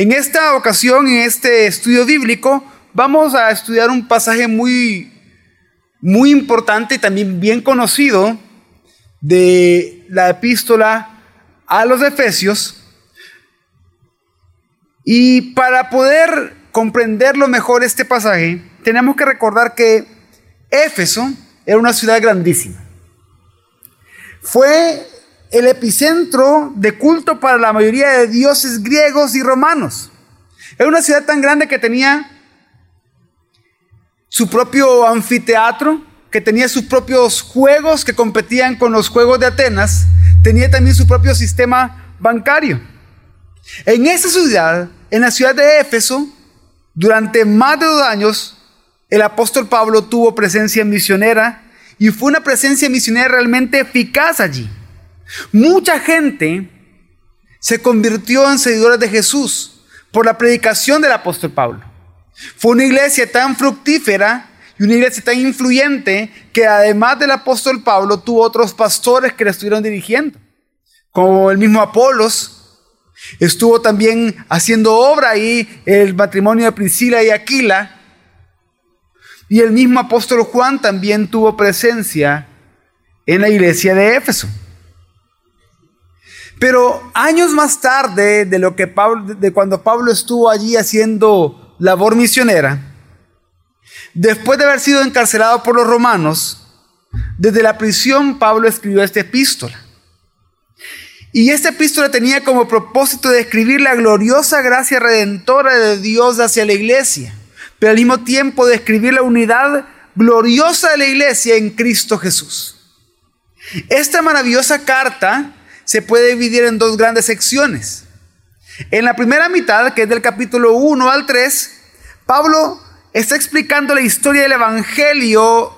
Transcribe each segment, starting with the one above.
En esta ocasión, en este estudio bíblico, vamos a estudiar un pasaje muy, muy importante y también bien conocido de la epístola a los Efesios. Y para poder comprenderlo mejor este pasaje, tenemos que recordar que Éfeso era una ciudad grandísima. Fue el epicentro de culto para la mayoría de dioses griegos y romanos. Era una ciudad tan grande que tenía su propio anfiteatro, que tenía sus propios juegos que competían con los juegos de Atenas, tenía también su propio sistema bancario. En esa ciudad, en la ciudad de Éfeso, durante más de dos años, el apóstol Pablo tuvo presencia misionera y fue una presencia misionera realmente eficaz allí. Mucha gente se convirtió en seguidores de Jesús por la predicación del apóstol Pablo. Fue una iglesia tan fructífera y una iglesia tan influyente que además del apóstol Pablo tuvo otros pastores que la estuvieron dirigiendo, como el mismo Apolos. Estuvo también haciendo obra ahí el matrimonio de Priscila y Aquila. Y el mismo apóstol Juan también tuvo presencia en la iglesia de Éfeso. Pero años más tarde de lo que de cuando Pablo estuvo allí haciendo labor misionera, Después de haber sido encarcelado por los romanos, desde la prisión Pablo escribió esta epístola. Y esta epístola tenía como propósito describir la gloriosa gracia redentora de Dios hacia la iglesia, pero al mismo tiempo describir la unidad gloriosa de la iglesia en Cristo Jesús. Esta maravillosa carta se puede dividir en dos grandes secciones. En la primera mitad, que es del capítulo 1 al 3, Pablo está explicando la historia del Evangelio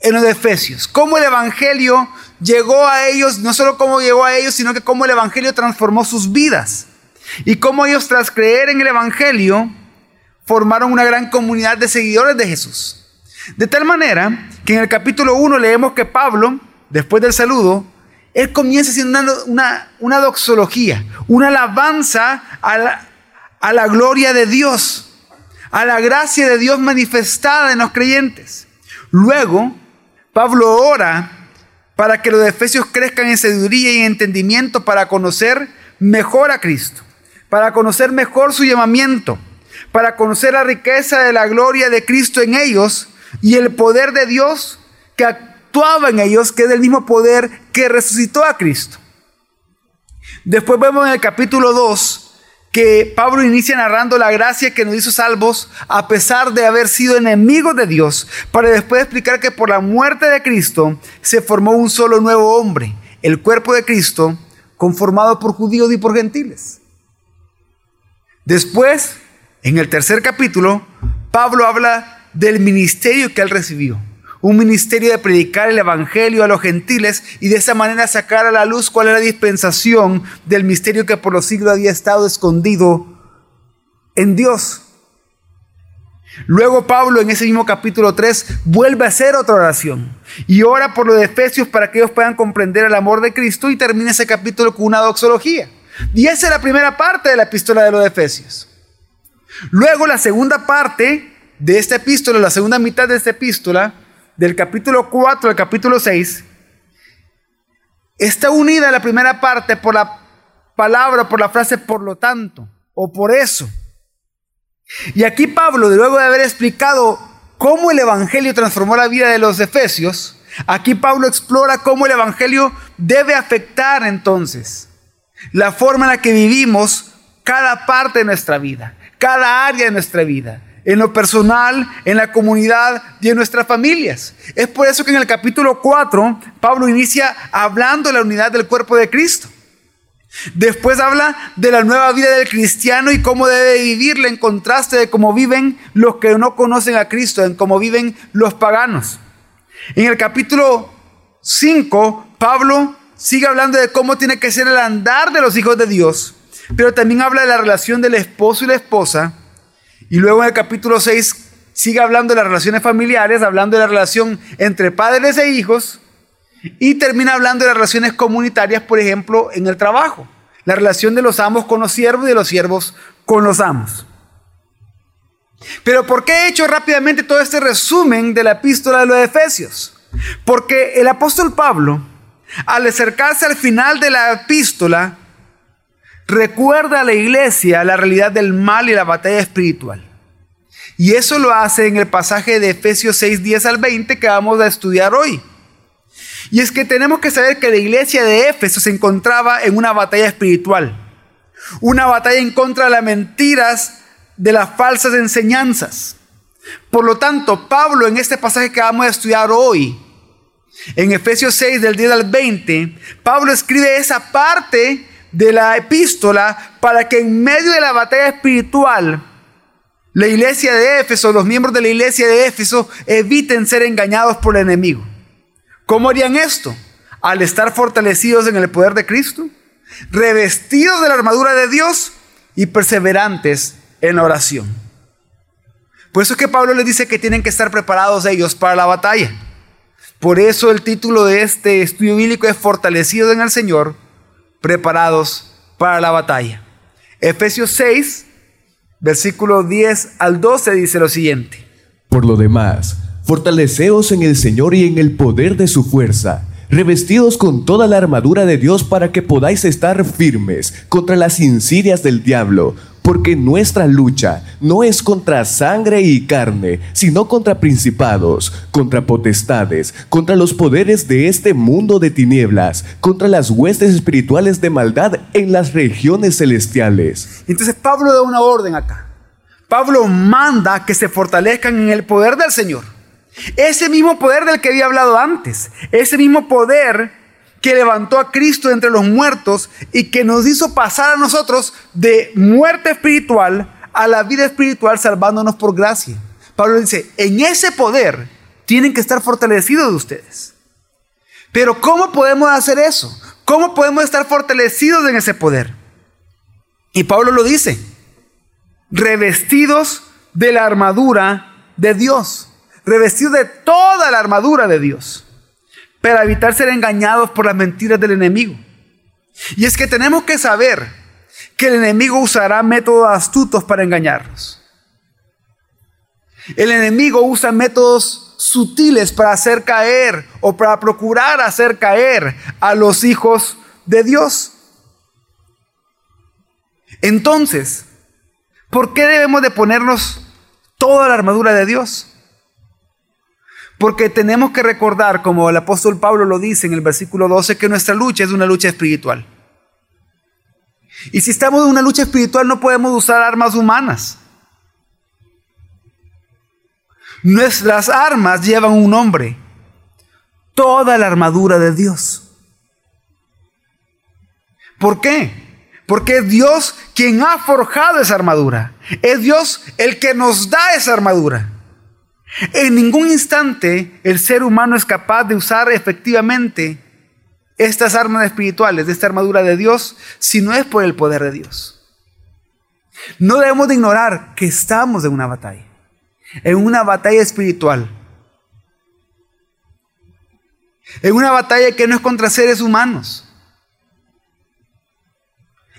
en los Efesios. Cómo el Evangelio llegó a ellos, no solo cómo llegó a ellos, sino que cómo el Evangelio transformó sus vidas. Y cómo ellos tras creer en el Evangelio formaron una gran comunidad de seguidores de Jesús. De tal manera que en el capítulo 1 leemos que Pablo, después del saludo, él comienza haciendo una, una, doxología, una alabanza a la, a la gloria de Dios a la gracia de Dios manifestada en los creyentes. Luego, Pablo ora para que los efesios crezcan en sabiduría y en entendimiento para conocer mejor a Cristo, para conocer mejor su llamamiento, para conocer la riqueza de la gloria de Cristo en ellos y el poder de Dios que actuaba en ellos, que es el mismo poder que resucitó a Cristo. Después vemos en el capítulo 2 que Pablo inicia narrando la gracia que nos hizo salvos a pesar de haber sido enemigos de Dios, para después explicar que por la muerte de Cristo se formó un solo nuevo hombre, el cuerpo de Cristo, conformado por judíos y por gentiles. Después, en el tercer capítulo, Pablo habla del ministerio que él recibió un ministerio de predicar el Evangelio a los gentiles y de esa manera sacar a la luz cuál era la dispensación del misterio que por los siglos había estado escondido en Dios. Luego Pablo en ese mismo capítulo 3 vuelve a hacer otra oración y ora por los Efesios para que ellos puedan comprender el amor de Cristo y termina ese capítulo con una doxología. Y esa es la primera parte de la epístola de los Efesios. Luego la segunda parte de esta epístola, la segunda mitad de esta epístola, del capítulo 4 al capítulo 6 está unida la primera parte por la palabra, por la frase por lo tanto o por eso. Y aquí Pablo, luego de haber explicado cómo el Evangelio transformó la vida de los efesios, aquí Pablo explora cómo el Evangelio debe afectar entonces la forma en la que vivimos cada parte de nuestra vida, cada área de nuestra vida en lo personal, en la comunidad y en nuestras familias. Es por eso que en el capítulo 4 Pablo inicia hablando de la unidad del cuerpo de Cristo. Después habla de la nueva vida del cristiano y cómo debe vivirla en contraste de cómo viven los que no conocen a Cristo, en cómo viven los paganos. En el capítulo 5, Pablo sigue hablando de cómo tiene que ser el andar de los hijos de Dios, pero también habla de la relación del esposo y la esposa y luego en el capítulo 6 sigue hablando de las relaciones familiares, hablando de la relación entre padres e hijos, y termina hablando de las relaciones comunitarias, por ejemplo, en el trabajo. La relación de los amos con los siervos y de los siervos con los amos. Pero ¿por qué he hecho rápidamente todo este resumen de la epístola de los Efesios? Porque el apóstol Pablo, al acercarse al final de la epístola, recuerda a la iglesia la realidad del mal y la batalla espiritual. Y eso lo hace en el pasaje de Efesios 6, 10 al 20 que vamos a estudiar hoy. Y es que tenemos que saber que la iglesia de Éfeso se encontraba en una batalla espiritual. Una batalla en contra de las mentiras de las falsas enseñanzas. Por lo tanto, Pablo en este pasaje que vamos a estudiar hoy, en Efesios 6 del 10 al 20, Pablo escribe esa parte de la epístola para que en medio de la batalla espiritual, la iglesia de Éfeso, los miembros de la iglesia de Éfeso, eviten ser engañados por el enemigo. ¿Cómo harían esto? Al estar fortalecidos en el poder de Cristo, revestidos de la armadura de Dios y perseverantes en la oración. Por eso es que Pablo les dice que tienen que estar preparados ellos para la batalla. Por eso el título de este estudio bíblico es Fortalecidos en el Señor, preparados para la batalla. Efesios 6, versículo 10 al 12 dice lo siguiente. Por lo demás, fortaleceos en el Señor y en el poder de su fuerza revestidos con toda la armadura de Dios para que podáis estar firmes contra las insidias del diablo, porque nuestra lucha no es contra sangre y carne, sino contra principados, contra potestades, contra los poderes de este mundo de tinieblas, contra las huestes espirituales de maldad en las regiones celestiales. Entonces Pablo da una orden acá. Pablo manda que se fortalezcan en el poder del Señor. Ese mismo poder del que había hablado antes, ese mismo poder que levantó a Cristo entre los muertos y que nos hizo pasar a nosotros de muerte espiritual a la vida espiritual salvándonos por gracia. Pablo dice, en ese poder tienen que estar fortalecidos ustedes. Pero ¿cómo podemos hacer eso? ¿Cómo podemos estar fortalecidos en ese poder? Y Pablo lo dice, revestidos de la armadura de Dios, revestidos de toda la armadura de Dios para evitar ser engañados por las mentiras del enemigo. Y es que tenemos que saber que el enemigo usará métodos astutos para engañarnos. El enemigo usa métodos sutiles para hacer caer o para procurar hacer caer a los hijos de Dios. Entonces, ¿por qué debemos de ponernos toda la armadura de Dios? Porque tenemos que recordar, como el apóstol Pablo lo dice en el versículo 12, que nuestra lucha es una lucha espiritual. Y si estamos en una lucha espiritual no podemos usar armas humanas. Nuestras armas llevan un nombre, toda la armadura de Dios. ¿Por qué? Porque es Dios quien ha forjado esa armadura. Es Dios el que nos da esa armadura. En ningún instante el ser humano es capaz de usar efectivamente estas armas espirituales, esta armadura de Dios, si no es por el poder de Dios. No debemos de ignorar que estamos en una batalla, en una batalla espiritual, en una batalla que no es contra seres humanos,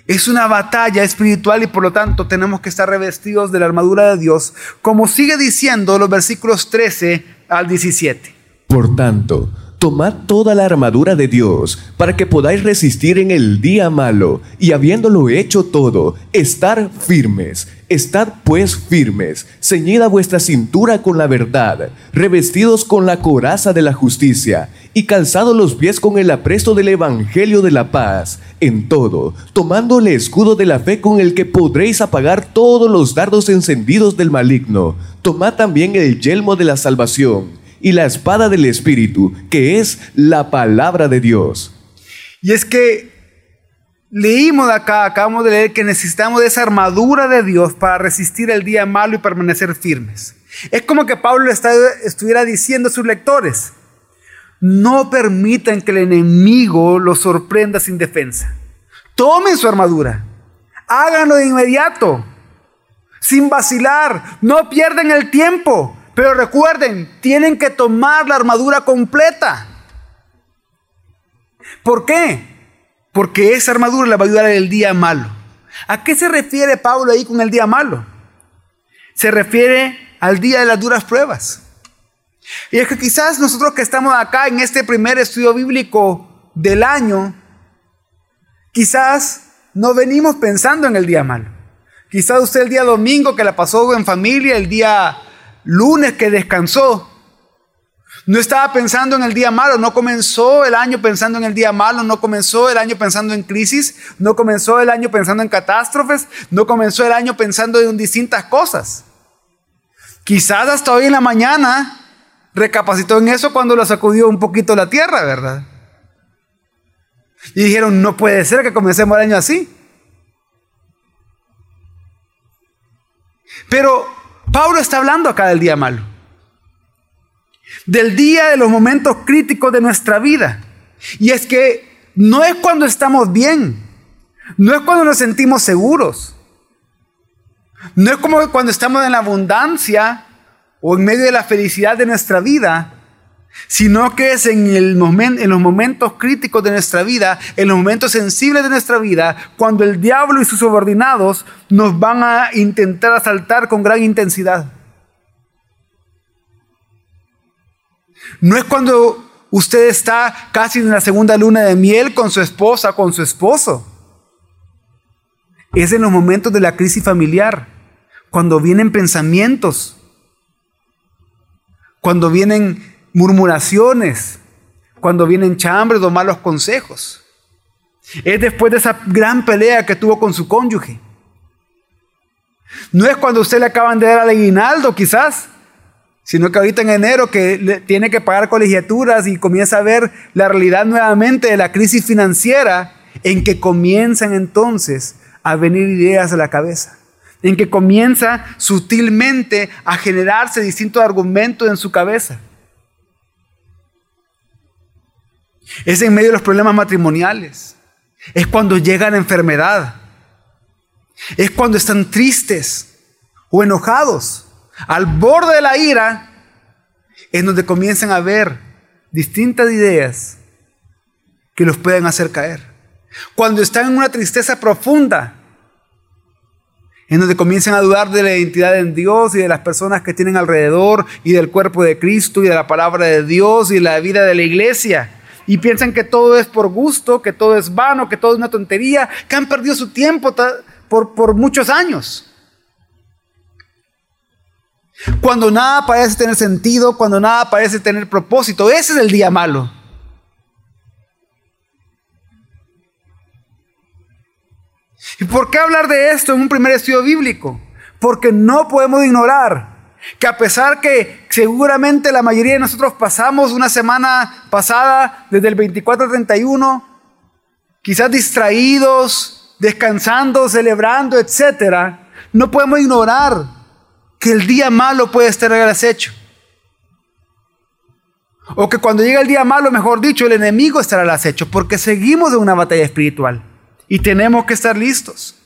es una batalla espiritual y por lo tanto tenemos que estar revestidos de la armadura de Dios, como sigue diciendo los versículos 13 al 17. Por tanto, tomad toda la armadura de Dios para que podáis resistir en el día malo y habiéndolo hecho todo, estar firmes. Estad pues firmes, ceñida vuestra cintura con la verdad, revestidos con la coraza de la justicia y calzados los pies con el apresto del Evangelio de la paz, en todo, tomando el escudo de la fe con el que podréis apagar todos los dardos encendidos del maligno. Tomad también el yelmo de la salvación y la espada del Espíritu, que es la palabra de Dios. Y es que Leímos acá, acabamos de leer que necesitamos de esa armadura de Dios para resistir el día malo y permanecer firmes. Es como que Pablo estuviera diciendo a sus lectores, no permitan que el enemigo los sorprenda sin defensa. Tomen su armadura, háganlo de inmediato, sin vacilar, no pierden el tiempo, pero recuerden, tienen que tomar la armadura completa. ¿Por qué? Porque esa armadura le va a ayudar en el día malo. ¿A qué se refiere Pablo ahí con el día malo? Se refiere al día de las duras pruebas. Y es que quizás nosotros que estamos acá en este primer estudio bíblico del año, quizás no venimos pensando en el día malo. Quizás usted el día domingo que la pasó en familia, el día lunes que descansó, no estaba pensando en el día malo, no comenzó el año pensando en el día malo, no comenzó el año pensando en crisis, no comenzó el año pensando en catástrofes, no comenzó el año pensando en distintas cosas. Quizás hasta hoy en la mañana recapacitó en eso cuando lo sacudió un poquito la tierra, ¿verdad? Y dijeron, no puede ser que comencemos el año así. Pero Pablo está hablando acá del día malo. Del día de los momentos críticos de nuestra vida. Y es que no es cuando estamos bien. No es cuando nos sentimos seguros. No es como cuando estamos en la abundancia o en medio de la felicidad de nuestra vida, sino que es en, los momentos críticos de nuestra vida, en los momentos sensibles de nuestra vida, cuando el diablo y sus subordinados nos van a intentar asaltar con gran intensidad. No es cuando usted está casi en la segunda luna de miel con su esposa, con su esposo. Es en los momentos de la crisis familiar, cuando vienen pensamientos, cuando vienen murmuraciones, cuando vienen chambres o malos consejos. Es después de esa gran pelea que tuvo con su cónyuge. No es cuando usted le acaban de dar al aguinaldo, quizás, sino que ahorita en enero que tiene que pagar colegiaturas y comienza a ver la realidad nuevamente de la crisis financiera, en que comienzan entonces a venir ideas a la cabeza, en que comienza sutilmente a generarse distintos argumentos en su cabeza. Es en medio de los problemas matrimoniales. Es cuando llega la enfermedad. Es cuando están tristes o enojados, al borde de la ira, en donde comienzan a ver distintas ideas que los pueden hacer caer. Cuando están en una tristeza profunda, en donde comienzan a dudar de la identidad en Dios y de las personas que tienen alrededor y del cuerpo de Cristo y de la palabra de Dios y la vida de la iglesia. Y piensan que todo es por gusto, que todo es vano, que todo es una tontería, que han perdido su tiempo por, por muchos años. Cuando nada parece tener sentido, cuando nada parece tener propósito, ese es el día malo. ¿Y por qué hablar de esto en un primer estudio bíblico? Porque no podemos ignorar que a pesar que seguramente la mayoría de nosotros pasamos una semana pasada desde el 24 al 31, quizás distraídos, descansando, celebrando, etcétera, no podemos ignorar que el día malo puede estar al acecho. O que cuando llega el día malo, mejor dicho, el enemigo estará al acecho, porque seguimos de una batalla espiritual. Y tenemos que estar listos.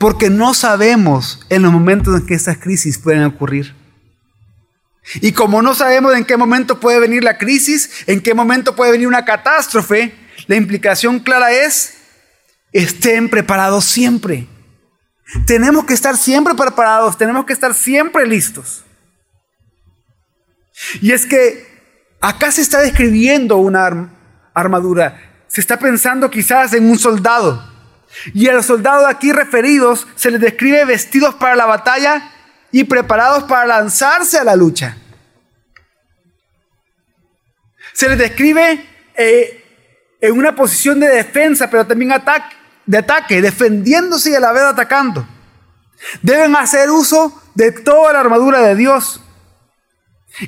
Porque no sabemos en los momentos en que estas crisis pueden ocurrir. Y como no sabemos en qué momento puede venir la crisis, en qué momento puede venir una catástrofe, la implicación clara es, estén preparados siempre. Tenemos que estar siempre preparados, tenemos que estar siempre listos. Y es que acá se está describiendo una armadura se está pensando quizás en un soldado. Y a los soldados aquí referidos se les describe vestidos para la batalla y preparados para lanzarse a la lucha. Se les describe eh, en una posición de defensa, pero también de ataque, defendiéndose y a la vez atacando. Deben hacer uso de toda la armadura de Dios.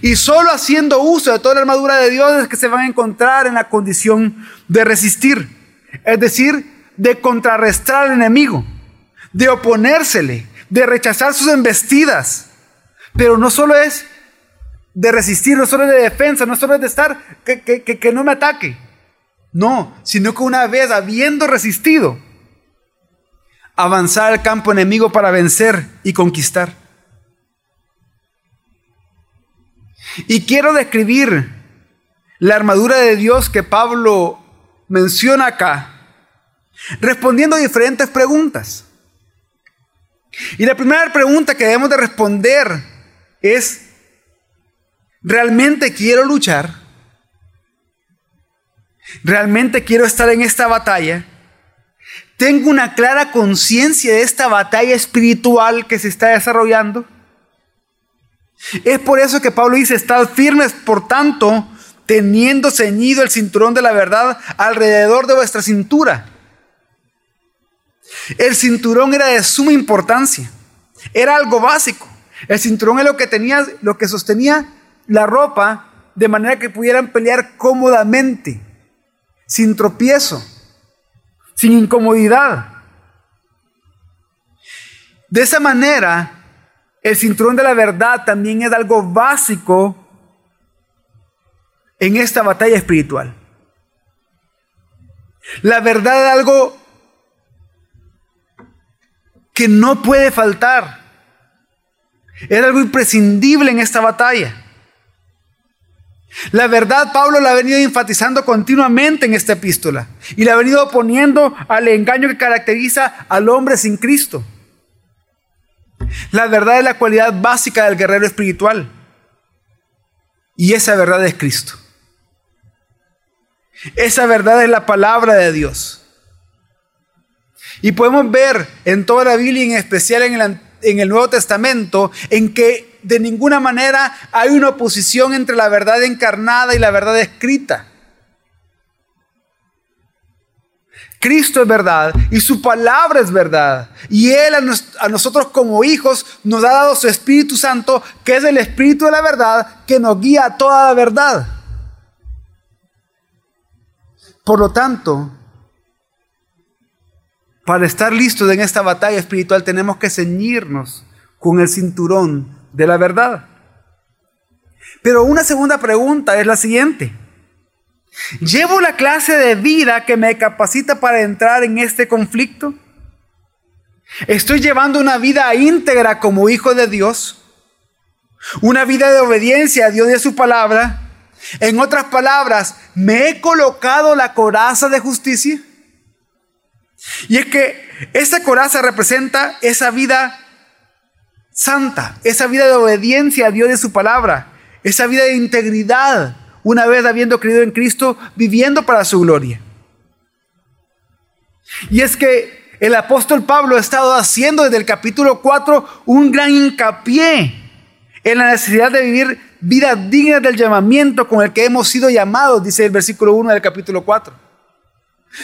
Y solo haciendo uso de toda la armadura de Dios es que se van a encontrar en la condición de resistir. Es decir, de contrarrestar al enemigo, de oponérsele, de rechazar sus embestidas. Pero no solo es de resistir, no solo es de defensa, no solo es de estar, que, que no me ataque. No, sino que una vez habiendo resistido, avanzar al campo enemigo para vencer y conquistar. Y quiero describir la armadura de Dios que Pablo menciona acá respondiendo diferentes preguntas. Y la primera pregunta que debemos de responder es, ¿realmente quiero luchar? ¿Realmente quiero estar en esta batalla? ¿Tengo una clara conciencia de esta batalla espiritual que se está desarrollando? Es por eso que Pablo dice, estad firmes, por tanto, teniendo ceñido el cinturón de la verdad alrededor de vuestra cintura. El cinturón era de suma importancia, era algo básico. El cinturón es lo que tenía, lo que sostenía la ropa de manera que pudieran pelear cómodamente, sin tropiezo, sin incomodidad. De esa manera, el cinturón de la verdad también es algo básico en esta batalla espiritual. La verdad es algo que no puede faltar. Es algo imprescindible en esta batalla. La verdad Pablo la ha venido enfatizando continuamente en esta epístola y la ha venido oponiendo al engaño que caracteriza al hombre sin Cristo. La verdad es la cualidad básica del guerrero espiritual. Y esa verdad es Cristo. Esa verdad es la palabra de Dios. Y podemos ver en toda la Biblia, en especial en el, en el Nuevo Testamento, en que de ninguna manera hay una oposición entre la verdad encarnada y la verdad escrita. Cristo es verdad y su palabra es verdad. Y Él a, nosotros como hijos nos ha dado su Espíritu Santo, que es el Espíritu de la verdad, que nos guía a toda la verdad. Por lo tanto, para estar listos en esta batalla espiritual tenemos que ceñirnos con el cinturón de la verdad. Pero una segunda pregunta es la siguiente. ¿Llevo la clase de vida que me capacita para entrar en este conflicto? ¿Estoy llevando una vida íntegra como hijo de Dios? ¿Una vida de obediencia a Dios y a su palabra? En otras palabras, ¿me he colocado la coraza de justicia? Y es que esa coraza representa esa vida santa, esa vida de obediencia a Dios y su palabra, esa vida de integridad una vez habiendo creído en Cristo, viviendo para su gloria. Y es que el apóstol Pablo ha estado haciendo desde el capítulo 4 un gran hincapié en la necesidad de vivir vidas dignas del llamamiento con el que hemos sido llamados, dice el versículo 1 del capítulo 4.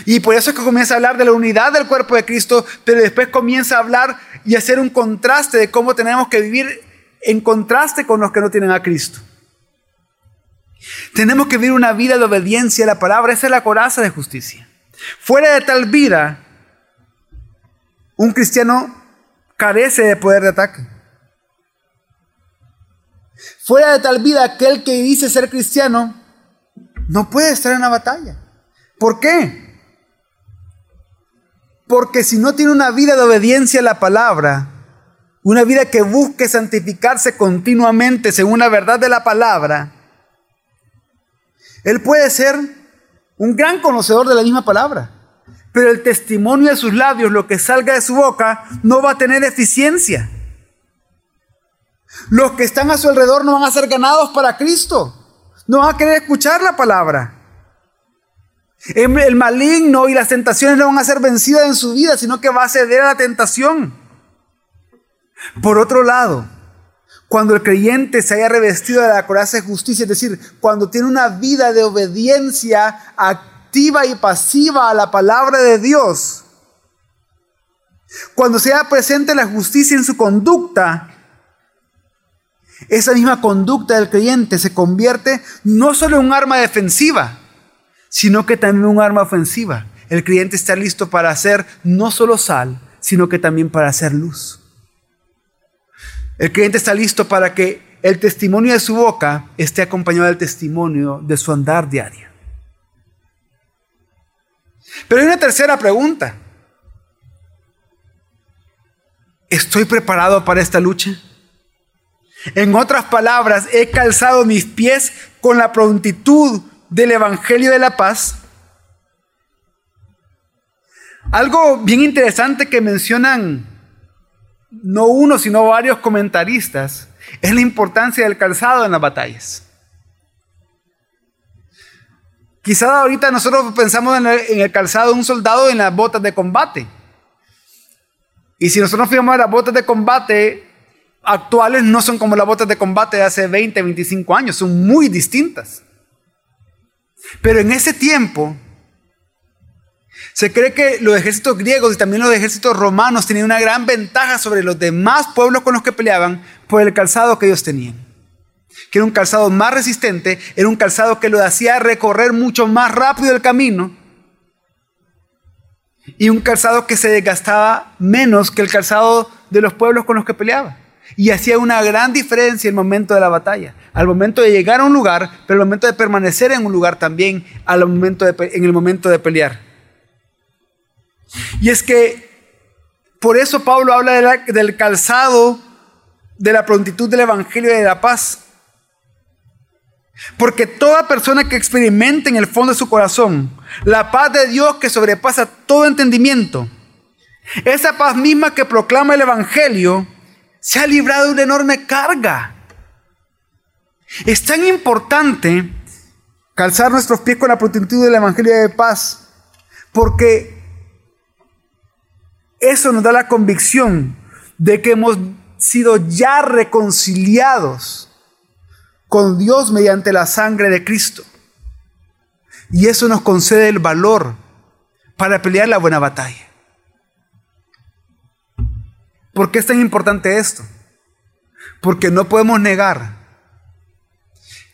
Y por eso es que comienza a hablar de la unidad del cuerpo de Cristo, pero después comienza a hablar y hacer un contraste de cómo tenemos que vivir en contraste con los que no tienen a Cristo. Tenemos que vivir una vida de obediencia a la palabra. Esa es la coraza de justicia. Fuera de tal vida, un cristiano carece de poder de ataque. Fuera de tal vida, aquel que dice ser cristiano no puede estar en la batalla. ¿Por qué? Porque si no tiene una vida de obediencia a la palabra, una vida que busque santificarse continuamente según la verdad de la palabra, él puede ser un gran conocedor de la misma palabra, pero el testimonio de sus labios, lo que salga de su boca, no va a tener eficiencia. Los que están a su alrededor no van a ser ganados para Cristo, no van a querer escuchar la palabra. El maligno y las tentaciones no van a ser vencidas en su vida, sino que va a ceder a la tentación. Por otro lado, cuando el creyente se haya revestido de la coraza de justicia, es decir, cuando tiene una vida de obediencia activa y pasiva a la palabra de Dios, cuando sea presente la justicia en su conducta, esa misma conducta del creyente se convierte no solo en un arma defensiva, sino que también un arma ofensiva. El creyente está listo para hacer no solo sal, sino que también para hacer luz. El creyente está listo para que el testimonio de su boca esté acompañado del testimonio de su andar diario. Pero hay una tercera pregunta. ¿Estoy preparado para esta lucha? En otras palabras, he calzado mis pies con la prontitud del Evangelio de la paz. Algo bien interesante que mencionan no uno, sino varios comentaristas es la importancia del calzado en las batallas. Quizá ahorita nosotros pensamos en el, calzado de un soldado en las botas de combate. Y si nosotros nos fijamos en las botas de combate actuales, no son como las botas de combate de hace 20, 25 años, son muy distintas. Pero en ese tiempo, se cree que los ejércitos griegos y también los ejércitos romanos tenían una gran ventaja sobre los demás pueblos con los que peleaban por el calzado que ellos tenían. Que era un calzado más resistente, era un calzado que lo hacía recorrer mucho más rápido el camino y un calzado que se desgastaba menos que el calzado de los pueblos con los que peleaba. Y hacía una gran diferencia en el momento de la batalla, al momento de llegar a un lugar, pero al momento de permanecer en un lugar también, al momento en el momento de pelear. Y es que por eso Pablo habla del calzado de la prontitud del Evangelio y de la paz. Porque toda persona que experimente en el fondo de su corazón la paz de Dios que sobrepasa todo entendimiento, esa paz misma que proclama el Evangelio, se ha librado de una enorme carga. Es tan importante calzar nuestros pies con la prontitud del Evangelio de paz, porque eso nos da la convicción de que hemos sido ya reconciliados con Dios mediante la sangre de Cristo. Y eso nos concede el valor para pelear la buena batalla. ¿Por qué es tan importante esto? Porque no podemos negar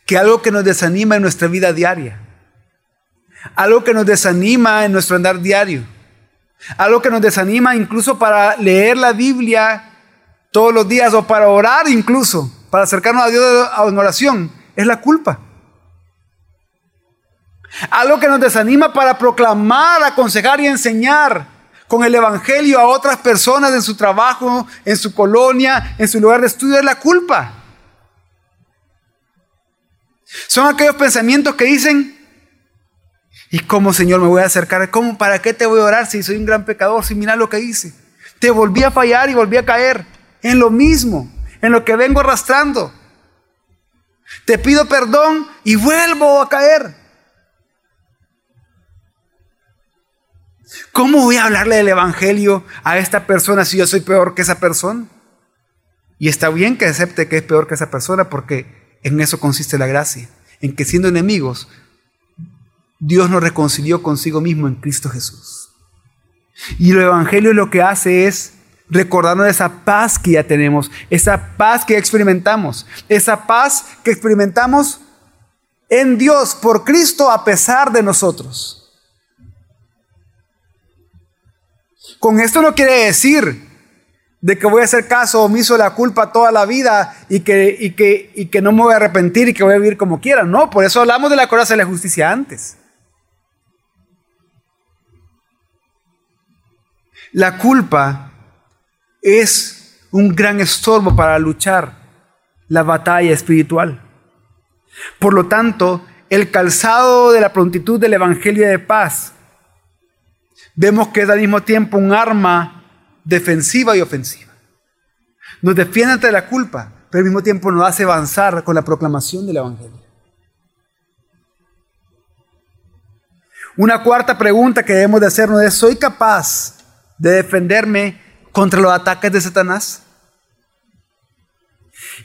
que algo que nos desanima en nuestra vida diaria, algo que nos desanima en nuestro andar diario, algo que nos desanima incluso para leer la Biblia todos los días o para orar incluso, para acercarnos a Dios en oración, es la culpa. Algo que nos desanima para proclamar, aconsejar y enseñar con el Evangelio a otras personas en su trabajo, en su colonia, en su lugar de estudio, es la culpa. Son aquellos pensamientos que dicen, ¿Y cómo, Señor, me voy a acercar? ¿Cómo, para qué te voy a orar si soy un gran pecador? Si mira lo que hice. Te volví a fallar y volví a caer en lo mismo, en lo que vengo arrastrando. Te pido perdón y vuelvo a caer. ¿Cómo voy a hablarle del Evangelio a esta persona si yo soy peor que esa persona? Y está bien que acepte que es peor que esa persona porque en eso consiste la gracia, en que siendo enemigos Dios nos reconcilió consigo mismo en Cristo Jesús. Y el Evangelio lo que hace es recordarnos esa paz que ya tenemos, esa paz que experimentamos, esa paz que experimentamos en Dios por Cristo a pesar de nosotros. Con esto no quiere decir de que voy a hacer caso omiso de la culpa toda la vida y que, y que, y que no me voy a arrepentir y que voy a vivir como quiera. No, por eso hablamos de la coraza de la justicia antes. La culpa es un gran estorbo para luchar la batalla espiritual. Por lo tanto, el calzado de la prontitud del Evangelio de paz, vemos que es al mismo tiempo un arma defensiva y ofensiva. Nos defiende ante la culpa, pero al mismo tiempo nos hace avanzar con la proclamación del Evangelio. Una cuarta pregunta que debemos de hacernos es, ¿soy capaz de defenderme contra los ataques de Satanás?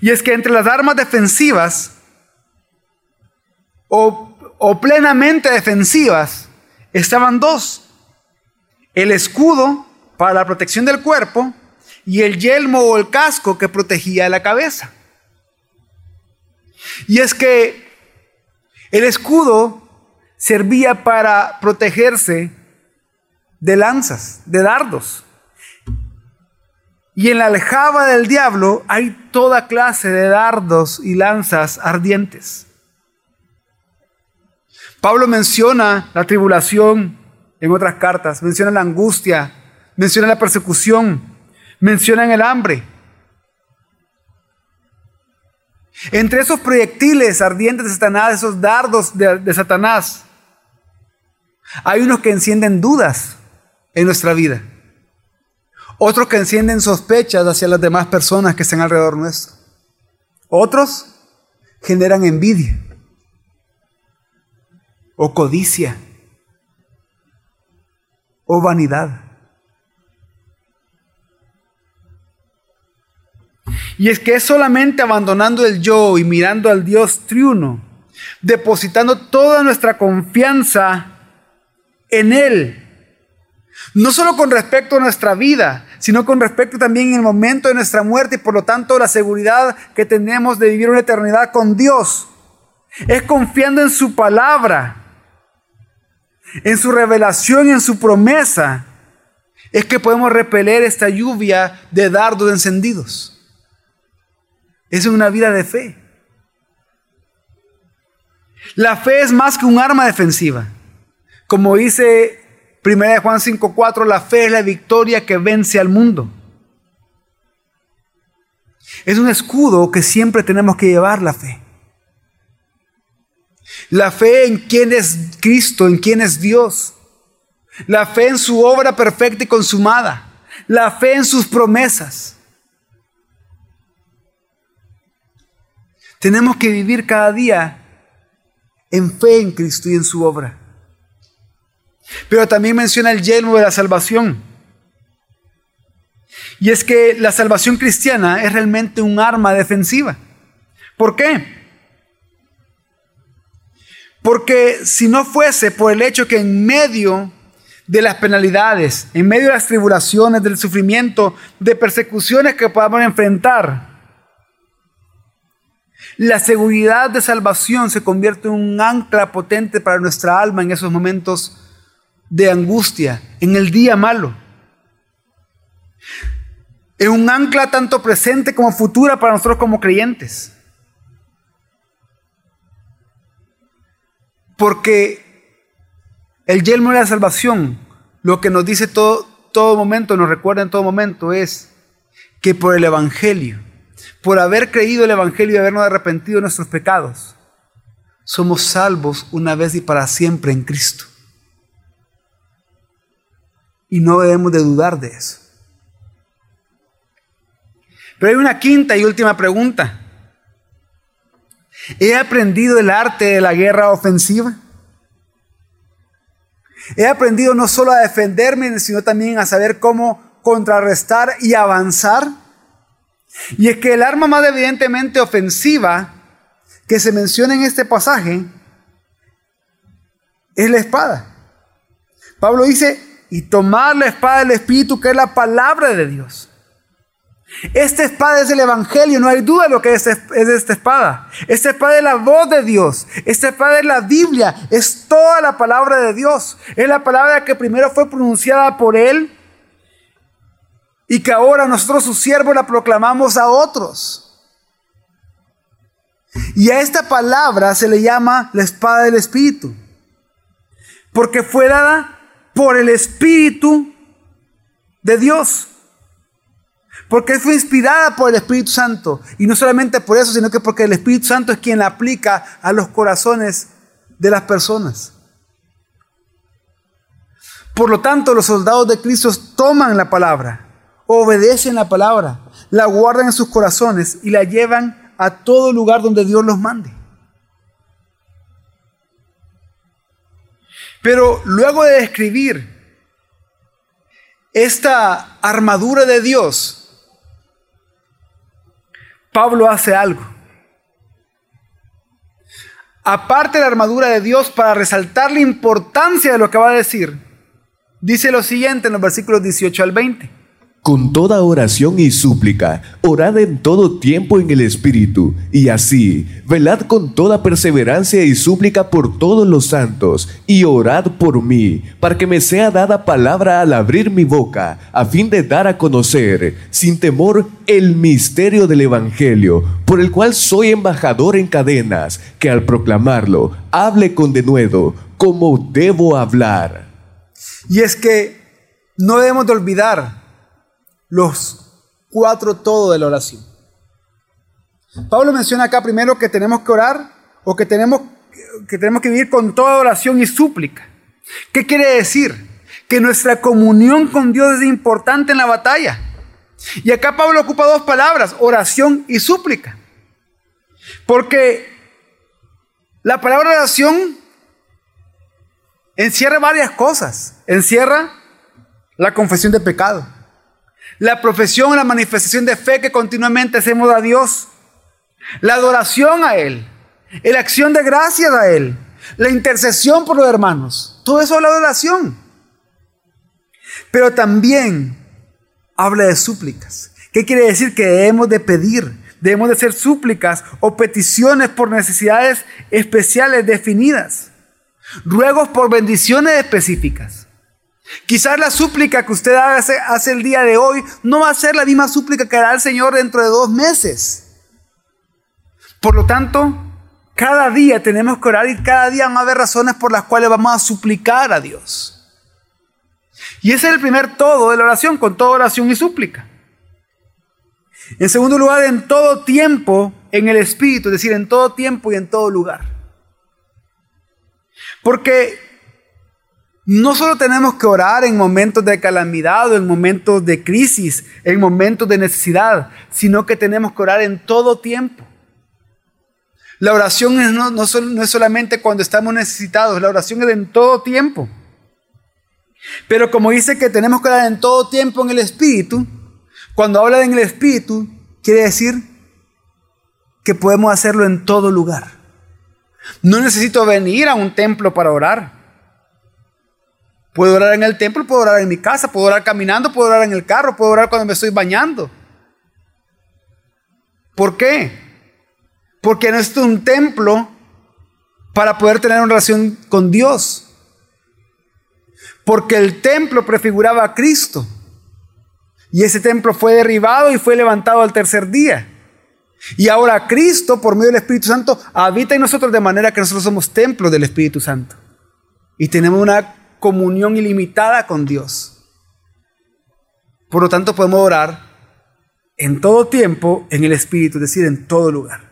Y es que entre las armas defensivas o, o plenamente defensivas estaban dos. El escudo para la protección del cuerpo y el yelmo o el casco que protegía la cabeza. Y es que el escudo servía para protegerse de lanzas, de dardos. Y en la aljaba del diablo hay toda clase de dardos y lanzas ardientes. Pablo menciona la tribulación en otras cartas, menciona la angustia, menciona la persecución, menciona el hambre. Entre esos proyectiles ardientes de Satanás, esos dardos de, de Satanás, hay unos que encienden dudas en nuestra vida. Otros que encienden sospechas hacia las demás personas que están alrededor nuestro. Otros generan envidia o codicia o vanidad. Y es que es solamente abandonando el yo y mirando al Dios triuno, depositando toda nuestra confianza en Él. No solo con respecto a nuestra vida, sino con respecto también en el momento de nuestra muerte y por lo tanto la seguridad que tenemos de vivir una eternidad con Dios. Es confiando en su palabra, en su revelación y en su promesa, es que podemos repeler esta lluvia de dardos encendidos. Es una vida de fe. La fe es más que un arma defensiva. Como dice 1 Juan 5:4, la fe es la victoria que vence al mundo. Es un escudo que siempre tenemos que llevar la fe. La fe en quién es Cristo, en quién es Dios. La fe en su obra perfecta y consumada. La fe en sus promesas. Tenemos que vivir cada día en fe en Cristo y en su obra. Pero también menciona el yelmo de la salvación. Y es que la salvación cristiana es realmente un arma defensiva. ¿Por qué? Porque si no fuese por el hecho que en medio de las penalidades, en medio de las tribulaciones, del sufrimiento, de persecuciones que podamos enfrentar, la seguridad de salvación se convierte en un ancla potente para nuestra alma en esos momentos de angustia, en el día malo. Es un ancla tanto presente como futura para nosotros como creyentes. Porque el yelmo de la salvación, lo que nos dice todo, todo momento, nos recuerda en todo momento, es que por el Evangelio, por haber creído el Evangelio y habernos arrepentido de nuestros pecados, somos salvos una vez y para siempre en Cristo. Y no debemos de dudar de eso. Pero hay una quinta y última pregunta. ¿He aprendido el arte de la guerra ofensiva? He aprendido no solo a defenderme, sino también a saber cómo contrarrestar y avanzar. Y es que el arma más evidentemente ofensiva que se menciona en este pasaje es la espada. Pablo dice, y tomar la espada del Espíritu, que es la palabra de Dios. Esta espada es el Evangelio, no hay duda de lo que es, esta espada. Esta espada es la voz de Dios. Esta espada es la Biblia, es toda la palabra de Dios. Es la palabra que primero fue pronunciada por Él y que ahora nosotros sus siervos la proclamamos a otros. Y a esta palabra se le llama la espada del Espíritu, porque fue dada por el Espíritu de Dios. Porque fue inspirada por el Espíritu Santo. Y no solamente por eso, sino que porque el Espíritu Santo es quien la aplica a los corazones de las personas. Por lo tanto, los soldados de Cristo toman la palabra, obedecen la palabra, la guardan en sus corazones y la llevan a todo lugar donde Dios los mande. Pero luego de describir esta armadura de Dios, Pablo hace algo. Aparte la armadura de Dios, para resaltar la importancia de lo que va a decir, dice lo siguiente en los versículos 18 al 20. Con toda oración y súplica, orad en todo tiempo en el Espíritu, y así, velad con toda perseverancia y súplica por todos los santos, y orad por mí, para que me sea dada palabra al abrir mi boca, a fin de dar a conocer, sin temor, el misterio del Evangelio, por el cual soy embajador en cadenas, que al proclamarlo, hable con denuedo, como debo hablar. Y es que no debemos de olvidar los cuatro todo de la oración. Pablo menciona acá primero que tenemos que orar o que tenemos que, tenemos que vivir con toda oración y súplica. ¿Qué quiere decir? que nuestra comunión con Dios es importante en la batalla. Y acá Pablo ocupa dos palabras, oración y súplica. Porque la palabra oración encierra varias cosas. Encierra la confesión de pecado, la profesión, la manifestación de fe que continuamente hacemos a Dios, la adoración a Él, la acción de gracias a Él, la intercesión por los hermanos. Todo eso habla de oración. Pero también habla de súplicas. ¿Qué quiere decir? Que debemos de pedir, debemos de hacer súplicas o peticiones por necesidades especiales definidas. Ruegos por bendiciones específicas. Quizás la súplica que usted hace, hace, el día de hoy no va a ser la misma súplica que hará el Señor dentro de dos meses. Por lo tanto, cada día tenemos que orar y cada día van a haber razones por las cuales vamos a suplicar a Dios. Y ese es el primer todo de la oración, con toda oración y súplica. En segundo lugar, en todo tiempo en el Espíritu, es decir, en todo tiempo y en todo lugar. Porque no solo tenemos que orar en momentos de calamidad o en momentos de crisis, en momentos de necesidad, sino que tenemos que orar en todo tiempo. La oración no, no es solamente cuando estamos necesitados, la oración es en todo tiempo. Pero como dice que tenemos que orar en todo tiempo en el Espíritu, cuando habla en el Espíritu, quiere decir que podemos hacerlo en todo lugar. No necesito venir a un templo para orar. Puedo orar en el templo, puedo orar en mi casa, puedo orar caminando, puedo orar en el carro, puedo orar cuando me estoy bañando. ¿Por qué? Porque no es un templo para poder tener una relación con Dios. Porque el templo prefiguraba a Cristo. Y ese templo fue derribado y fue levantado al tercer día. Y ahora Cristo, por medio del Espíritu Santo, habita en nosotros de manera que nosotros somos templo del Espíritu Santo. Y tenemos una comunión ilimitada con Dios. Por lo tanto, podemos orar en todo tiempo en el Espíritu, es decir, en todo lugar.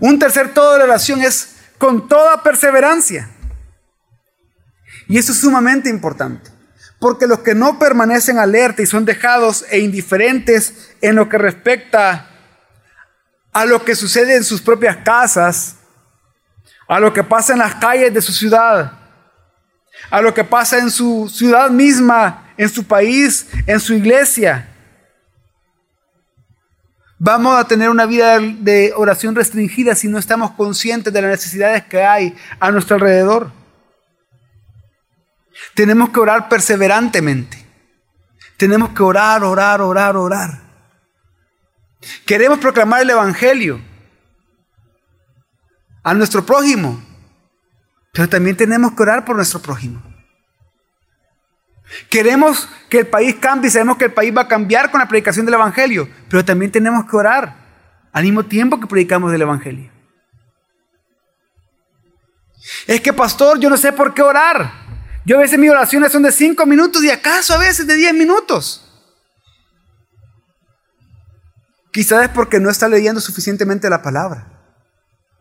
Un tercer todo de la es con toda perseverancia. Y eso es sumamente importante. Porque los que no permanecen alerta y son dejados e indiferentes en lo que respecta a lo que sucede en sus propias casas, a lo que pasa en las calles de su ciudad, a lo que pasa en su ciudad misma, en su país, en su iglesia. Vamos a tener una vida de oración restringida si no estamos conscientes de las necesidades que hay a nuestro alrededor. Tenemos que orar perseverantemente. Tenemos que orar, orar, orar, orar. Queremos proclamar el Evangelio a nuestro prójimo, pero también tenemos que orar por nuestro prójimo. Queremos que el país cambie, sabemos que el país va a cambiar con la predicación del Evangelio, pero también tenemos que orar al mismo tiempo que predicamos del Evangelio. Es que, pastor, yo no sé por qué orar. Yo a veces mis oraciones son de cinco minutos y acaso a veces de diez minutos. Quizás es porque no está leyendo suficientemente la palabra.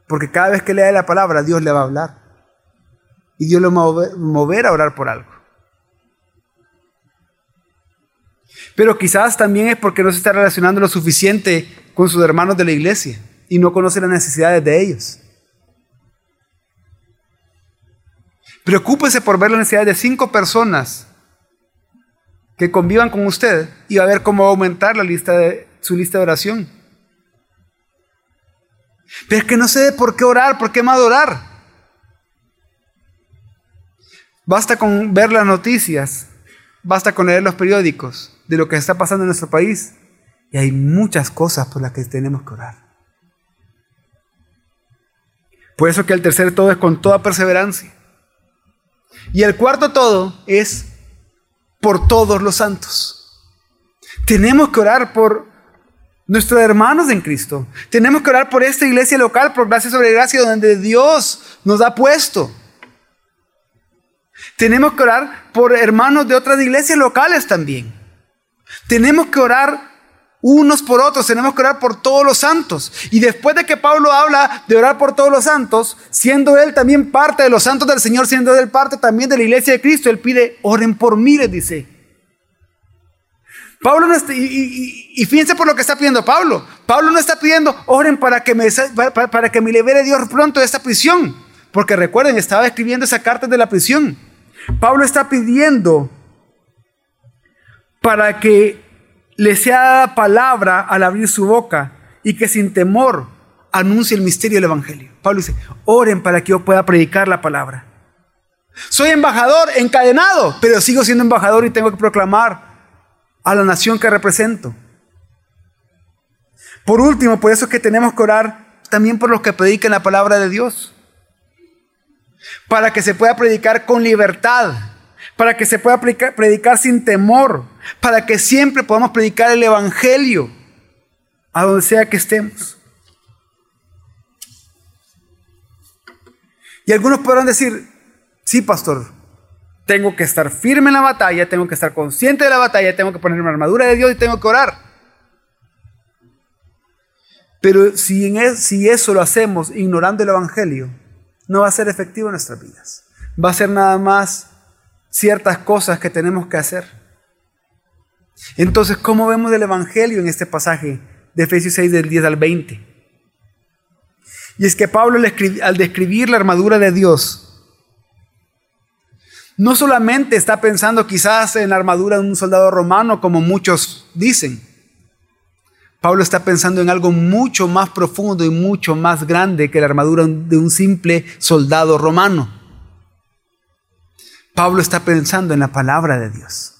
Porque cada vez que lea la palabra, Dios le va a hablar. Y Dios lo va a mover a orar por algo. Pero quizás también es porque no se está relacionando lo suficiente con sus hermanos de la iglesia y no conoce las necesidades de ellos. Preocúpese por ver la necesidad de cinco personas que convivan con usted y va a ver cómo aumentar la lista de, su lista de oración. Pero es que no sé por qué orar, por qué más orar. Basta con ver las noticias, basta con leer los periódicos de lo que está pasando en nuestro país y hay muchas cosas por las que tenemos que orar. Por eso que el tercer todo es con toda perseverancia. Y el cuarto todo es por todos los santos. Tenemos que orar por nuestros hermanos en Cristo. Tenemos que orar por esta iglesia local, por gracia sobre gracia, donde Dios nos ha puesto. Tenemos que orar por hermanos de otras iglesias locales también. Tenemos que orar unos por otros, tenemos que orar por todos los santos. Y después de que Pablo habla de orar por todos los santos, siendo él también parte de los santos del Señor, siendo él parte también de la iglesia de Cristo, él pide, oren por mí, les dice. Pablo y, fíjense por lo que está pidiendo Pablo. Pablo no está pidiendo, oren para que me, para, para me libere Dios pronto de esta prisión. Porque recuerden, estaba escribiendo esa carta de la prisión. Pablo está pidiendo para que le sea dada palabra al abrir su boca y que sin temor anuncie el misterio del Evangelio. Pablo dice, oren para que yo pueda predicar la palabra. Soy embajador encadenado, pero sigo siendo embajador y tengo que proclamar a la nación que represento. Por último, por eso es que tenemos que orar también por los que prediquen la palabra de Dios. Para que se pueda predicar con libertad, para que se pueda predicar sin temor, para que siempre podamos predicar el Evangelio a donde sea que estemos. Y algunos podrán decir, sí, pastor, tengo que estar firme en la batalla, tengo que estar consciente de la batalla, tengo que poner una armadura de Dios y tengo que orar. Pero si eso lo hacemos ignorando el Evangelio, no va a ser efectivo en nuestras vidas. Va a ser nada más ciertas cosas que tenemos que hacer. Entonces, ¿cómo vemos el Evangelio en este pasaje de Efesios 6 del 10 al 20? Y es que Pablo al describir la armadura de Dios, no solamente está pensando quizás en la armadura de un soldado romano, como muchos dicen. Pablo está pensando en algo mucho más profundo y mucho más grande que la armadura de un simple soldado romano. Pablo está pensando en la palabra de Dios.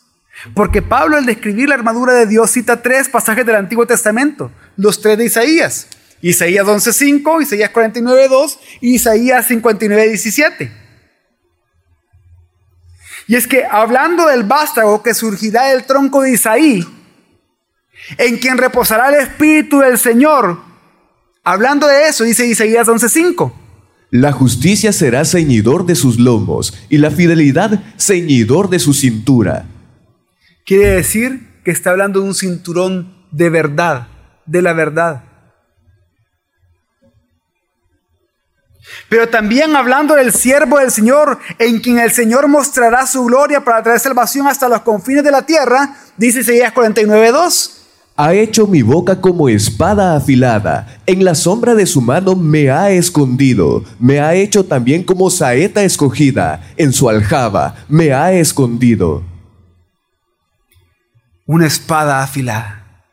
Porque Pablo al describir la armadura de Dios cita tres pasajes del Antiguo Testamento, los tres de Isaías. Isaías 11.5, Isaías 49.2 y Isaías 59.17. Y es que hablando del vástago que surgirá del tronco de Isaí, en quien reposará el Espíritu del Señor, hablando de eso, dice Isaías 11.5. La justicia será ceñidor de sus lomos y la fidelidad ceñidor de su cintura. Quiere decir que está hablando de un cinturón de verdad, de la verdad. Pero también hablando del siervo del Señor, en quien el Señor mostrará su gloria para traer salvación hasta los confines de la tierra, dice Isaías 49.2. Ha hecho mi boca como espada afilada, en la sombra de su mano me ha escondido, me ha hecho también como saeta escogida, en su aljaba me ha escondido una espada afilada.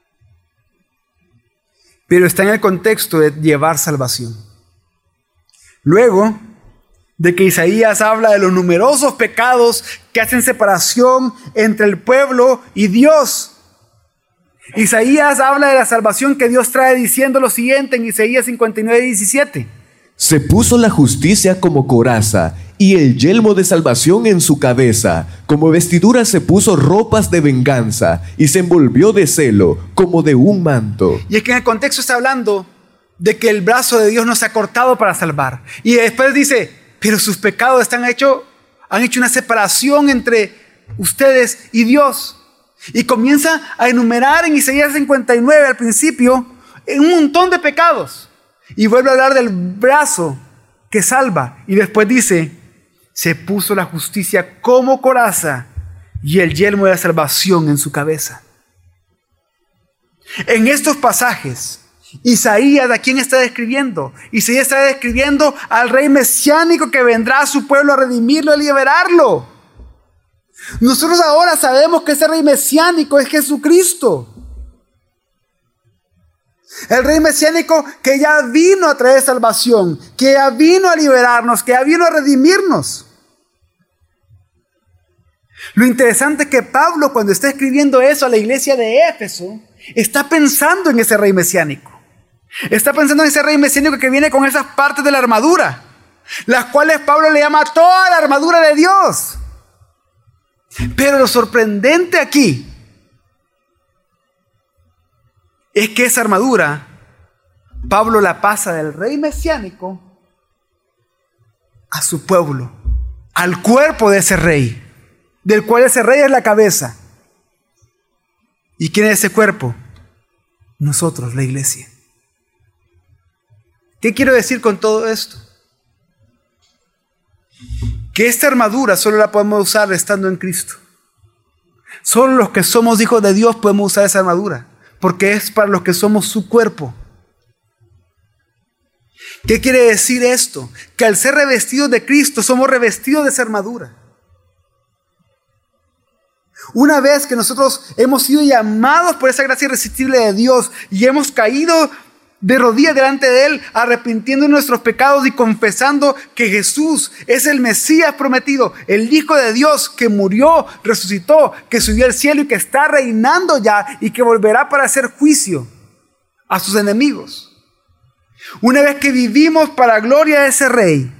Pero está en el contexto de llevar salvación. Luego de que Isaías habla de los numerosos pecados que hacen separación entre el pueblo y Dios. Isaías habla de la salvación que Dios trae diciendo lo siguiente en Isaías 59, 17. Se puso la justicia como coraza y el yelmo de salvación en su cabeza. Como vestidura se puso ropas de venganza y se envolvió de celo como de un manto. Y es que en el contexto está hablando de que el brazo de Dios no se ha cortado para salvar. Y después dice, pero sus pecados están hecho, han hecho una separación entre ustedes y Dios. Y comienza a enumerar en Isaías 59 al principio un montón de pecados. Y vuelve a hablar del brazo que salva. Y después dice, se puso la justicia como coraza y el yelmo de la salvación en su cabeza. En estos pasajes, Isaías, ¿a quién está describiendo? Isaías está describiendo al rey mesiánico que vendrá a su pueblo a redimirlo, a liberarlo. Nosotros ahora sabemos que ese rey mesiánico es Jesucristo. El rey mesiánico que ya vino a traer salvación, que ya vino a liberarnos, que ya vino a redimirnos. Lo interesante es que Pablo cuando está escribiendo eso a la iglesia de Éfeso, está pensando en ese rey mesiánico. Está pensando en ese rey mesiánico que viene con esas partes de la armadura, las cuales Pablo le llama toda la armadura de Dios. Pero lo sorprendente aquí es que esa armadura, Pablo la pasa del rey mesiánico a su pueblo, al cuerpo de ese rey, del cual ese rey es la cabeza. ¿Y quién es ese cuerpo? nosotros, la iglesia. ¿Qué quiero decir con todo esto? Que esta armadura solo la podemos usar estando en Cristo. Solo los que somos hijos de Dios podemos usar esa armadura, porque es para los que somos su cuerpo. ¿Qué quiere decir esto? Que al ser revestidos de Cristo somos revestidos de esa armadura. Una vez que nosotros hemos sido llamados por esa gracia irresistible de Dios y hemos caído de rodillas delante de Él, arrepintiendo nuestros pecados y confesando que Jesús es el Mesías prometido, el Hijo de Dios que murió, resucitó, que subió al cielo y que está reinando ya y que volverá para hacer juicio a sus enemigos. Una vez que vivimos para gloria de ese Rey,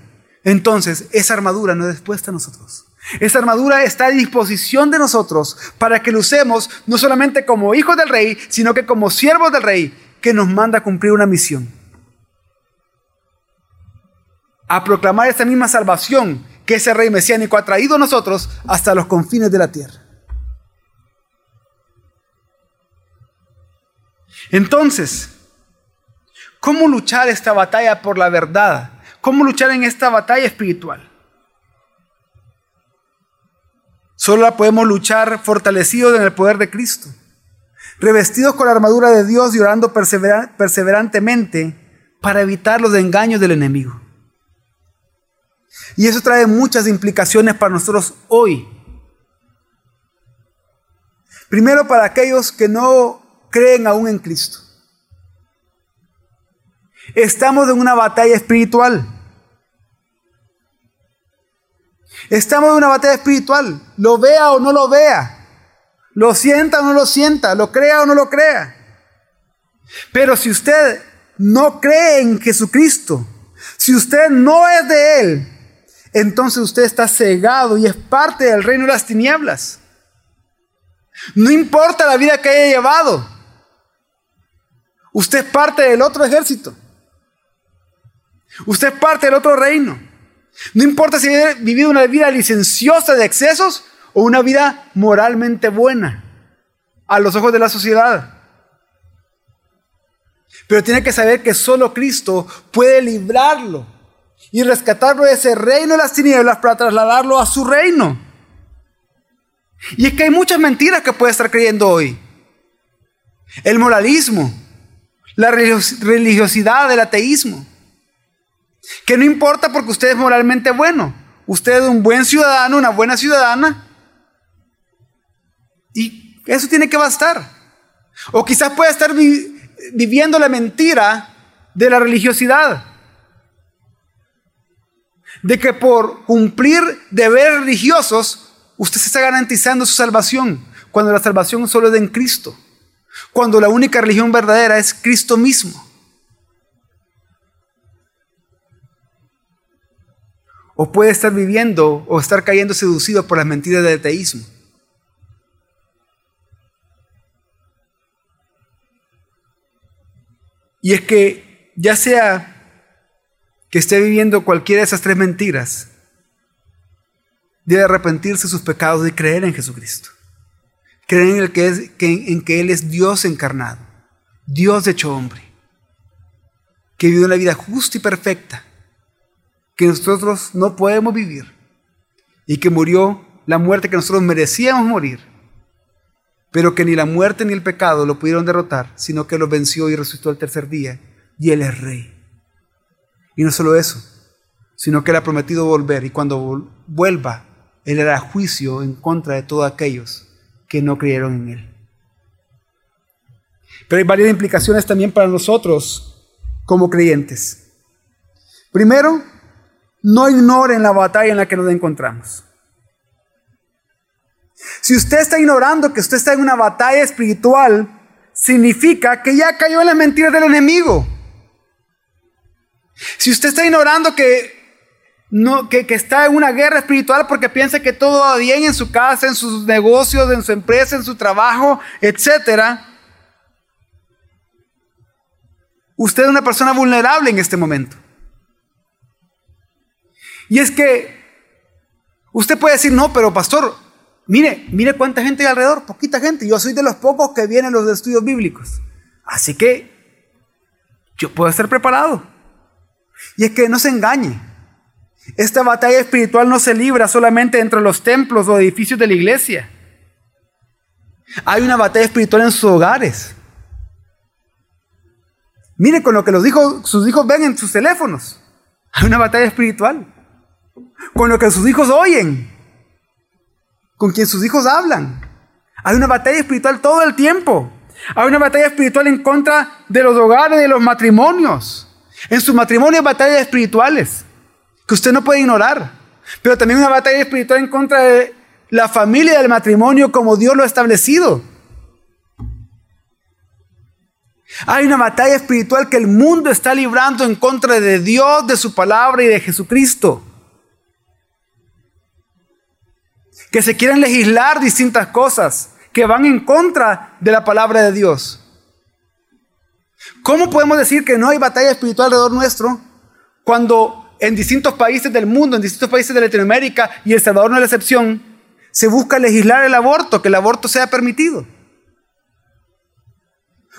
entonces esa armadura no es dispuesta a nosotros. Esa armadura está a disposición de nosotros para que lo usemos no solamente como hijos del Rey, sino que como siervos del Rey que nos manda a cumplir una misión. A proclamar esta misma salvación que ese rey mesiánico ha traído a nosotros hasta los confines de la tierra. Entonces, ¿cómo luchar esta batalla por la verdad? ¿Cómo luchar en esta batalla espiritual? Solo la podemos luchar fortalecidos en el poder de Cristo revestidos con la armadura de Dios y orando perseverantemente para evitar los engaños del enemigo. Y eso trae muchas implicaciones para nosotros hoy. Primero para aquellos que no creen aún en Cristo. Estamos en una batalla espiritual. Estamos en una batalla espiritual, lo vea o no lo vea. Lo sienta o no lo sienta, lo crea o no lo crea. Pero si usted no cree en Jesucristo, si usted no es de Él, entonces usted está cegado y es parte del reino de las tinieblas. No importa la vida que haya llevado, usted es parte del otro ejército. Usted es parte del otro reino. No importa si ha vivido una vida licenciosa de excesos o una vida moralmente buena a los ojos de la sociedad. Pero tiene que saber que solo Cristo puede librarlo y rescatarlo de ese reino de las tinieblas para trasladarlo a su reino. Y es que hay muchas mentiras que puede estar creyendo hoy. El moralismo, la religiosidad, el ateísmo. Que no importa porque usted es moralmente bueno. Usted es un buen ciudadano, una buena ciudadana. Y eso tiene que bastar. O quizás pueda estar viviendo la mentira de la religiosidad. De que por cumplir deberes religiosos, usted se está garantizando su salvación, cuando la salvación solo es en Cristo. Cuando la única religión verdadera es Cristo mismo. O puede estar viviendo o estar cayendo seducido por las mentiras del ateísmo. Y es que ya sea que esté viviendo cualquiera de esas tres mentiras, debe arrepentirse de sus pecados y creer en Jesucristo. Creer en, el que, es, en que Él es Dios encarnado, Dios hecho hombre, que vivió una vida justa y perfecta, que nosotros no podemos vivir, y que murió la muerte que nosotros merecíamos morir pero que ni la muerte ni el pecado lo pudieron derrotar, sino que lo venció y resucitó el tercer día, y Él es rey. Y no solo eso, sino que Él ha prometido volver, y cuando vuelva, Él hará juicio en contra de todos aquellos que no creyeron en Él. Pero hay varias implicaciones también para nosotros como creyentes. Primero, no ignoren la batalla en la que nos encontramos. Si usted está ignorando que usted está en una batalla espiritual, significa que ya cayó en las mentiras del enemigo. Si usted está ignorando que, no, que, que, está en una guerra espiritual porque piensa que todo va bien en su casa, en sus negocios, en su empresa, en su trabajo, etc. Usted es una persona vulnerable en este momento. Y es que usted puede decir, no, pero pastor, Mire, mire cuánta gente hay alrededor, poquita gente. Yo soy de los pocos que vienen los estudios bíblicos. Así que yo puedo estar preparado. Y es que no se engañe. Esta batalla espiritual no se libra solamente entre los templos o edificios de la iglesia. Hay una batalla espiritual en sus hogares. Mire con lo que los hijos, sus hijos ven en sus teléfonos. Hay una batalla espiritual. Con lo que sus hijos oyen. Con quien sus hijos hablan. Hay una batalla espiritual todo el tiempo. Hay una batalla espiritual en contra de los hogares, de los matrimonios. En sus matrimonios hay batallas espirituales que usted no puede ignorar. Pero también una batalla espiritual en contra de la familia del matrimonio como Dios lo ha establecido. Hay una batalla espiritual que el mundo está librando en contra de Dios, de su palabra y de Jesucristo. Que se quieren legislar distintas cosas que van en contra de la palabra de Dios. ¿Cómo podemos decir que no hay batalla espiritual alrededor nuestro cuando en distintos países del mundo, en distintos países de Latinoamérica y El Salvador no es la excepción, se busca legislar el aborto, que el aborto sea permitido.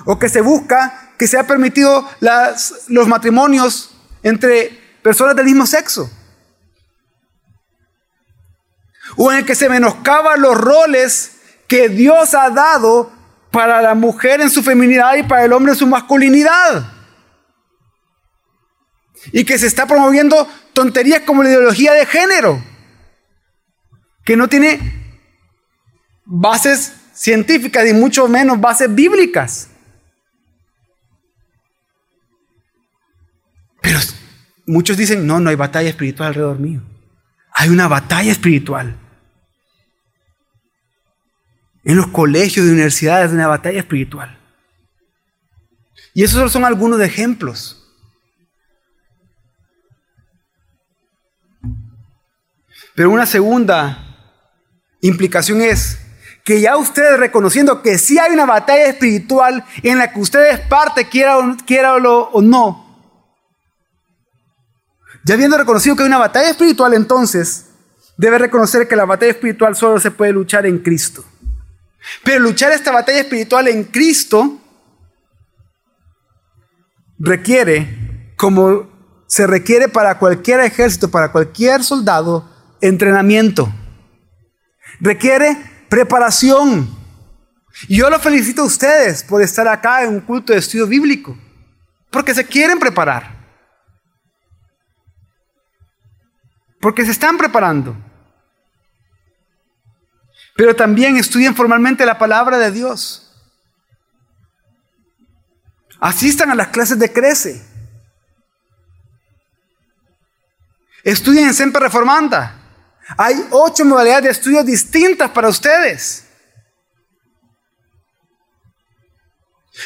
O que se busca que sea permitido los matrimonios entre personas del mismo sexo. O en el que se menoscaba los roles que Dios ha dado para la mujer en su feminidad y para el hombre en su masculinidad. Y que se está promoviendo tonterías como la ideología de género que no tiene bases científicas y mucho menos bases bíblicas. Pero muchos dicen, no, no hay batalla espiritual alrededor mío. Hay una batalla espiritual. En los colegios de universidades, una batalla espiritual. Y esos son algunos ejemplos. Pero una segunda implicación es que ya ustedes reconociendo que sí hay una batalla espiritual en la que ustedes parte, quiera o, quiera o no, ya habiendo reconocido que hay una batalla espiritual, entonces debe reconocer que la batalla espiritual solo se puede luchar en Cristo. Pero luchar esta batalla espiritual en Cristo requiere, como se requiere para cualquier ejército, para cualquier soldado, entrenamiento requiere preparación. Yo lo felicito a ustedes por estar acá en un culto de estudio bíblico, porque se quieren preparar, porque se están preparando. Pero también estudien formalmente la palabra de Dios. Asistan a las clases de Crece. Estudien en Semper Reformanda. Hay ocho modalidades de estudio distintas para ustedes.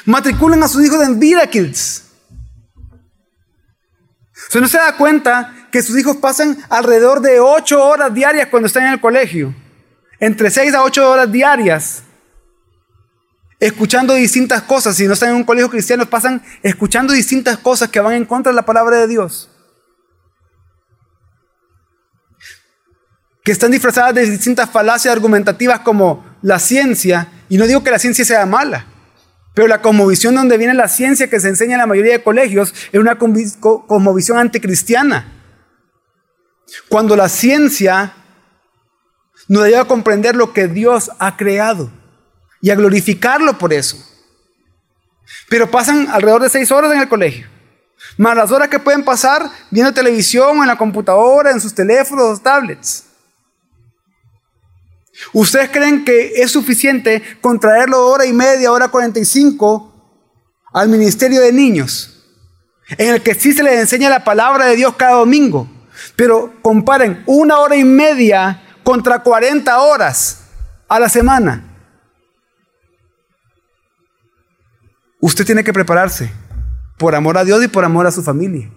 Matriculen a sus hijos en Vida Kids. Si no se da cuenta que sus hijos pasan alrededor de ocho horas diarias cuando están en el colegio. Entre seis a ocho horas diarias. Escuchando distintas cosas. Si no están en un colegio cristiano, pasan escuchando distintas cosas que van en contra de la palabra de Dios. que están disfrazadas de distintas falacias argumentativas como la ciencia, y no digo que la ciencia sea mala, pero la cosmovisión donde viene la ciencia que se enseña en la mayoría de colegios es una cosmovisión anticristiana. Cuando la ciencia nos ayuda a comprender lo que Dios ha creado y a glorificarlo por eso. Pero pasan alrededor de seis horas en el colegio. Más las horas que pueden pasar viendo televisión, en la computadora, en sus teléfonos, tablets. ¿Ustedes creen que es suficiente contraerlo hora y media, hora 45 al ministerio de niños? En el que sí se les enseña la palabra de Dios cada domingo. Pero comparen una hora y media contra 40 horas a la semana. Usted tiene que prepararse por amor a Dios y por amor a su familia.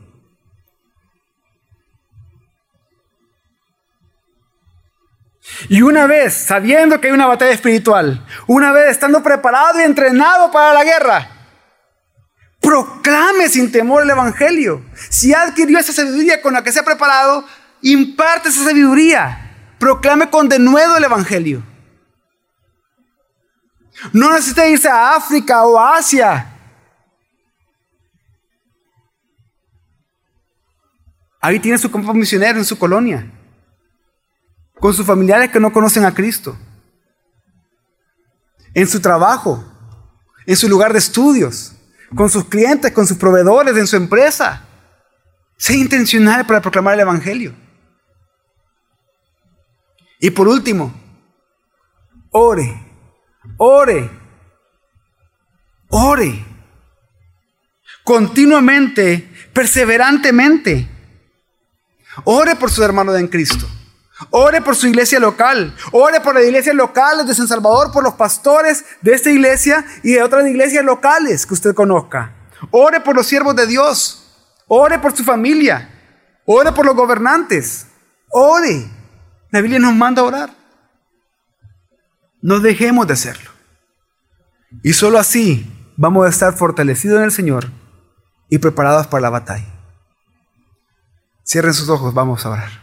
Y una vez, sabiendo que hay una batalla espiritual, una vez estando preparado y entrenado para la guerra, proclame sin temor el Evangelio. Si adquirió esa sabiduría con la que se ha preparado, imparte esa sabiduría proclame con denuedo el Evangelio. No necesita irse a África o Asia. Ahí tiene su campo misionero en su colonia, con sus familiares que no conocen a Cristo, en su trabajo, en su lugar de estudios, con sus clientes, con sus proveedores, en su empresa. Sea intencional para proclamar el Evangelio. Y por último, ore, ore, ore. Continuamente, perseverantemente. Ore por su hermano en Cristo. Ore por su iglesia local. Ore por las iglesias locales de San Salvador, por los pastores de esta iglesia y de otras iglesias locales que usted conozca. Ore por los siervos de Dios. Ore por su familia. Ore por los gobernantes. Ore. La Biblia nos manda a orar. No dejemos de hacerlo. Y solo así vamos a estar fortalecidos en el Señor y preparados para la batalla. Cierren sus ojos, vamos a orar.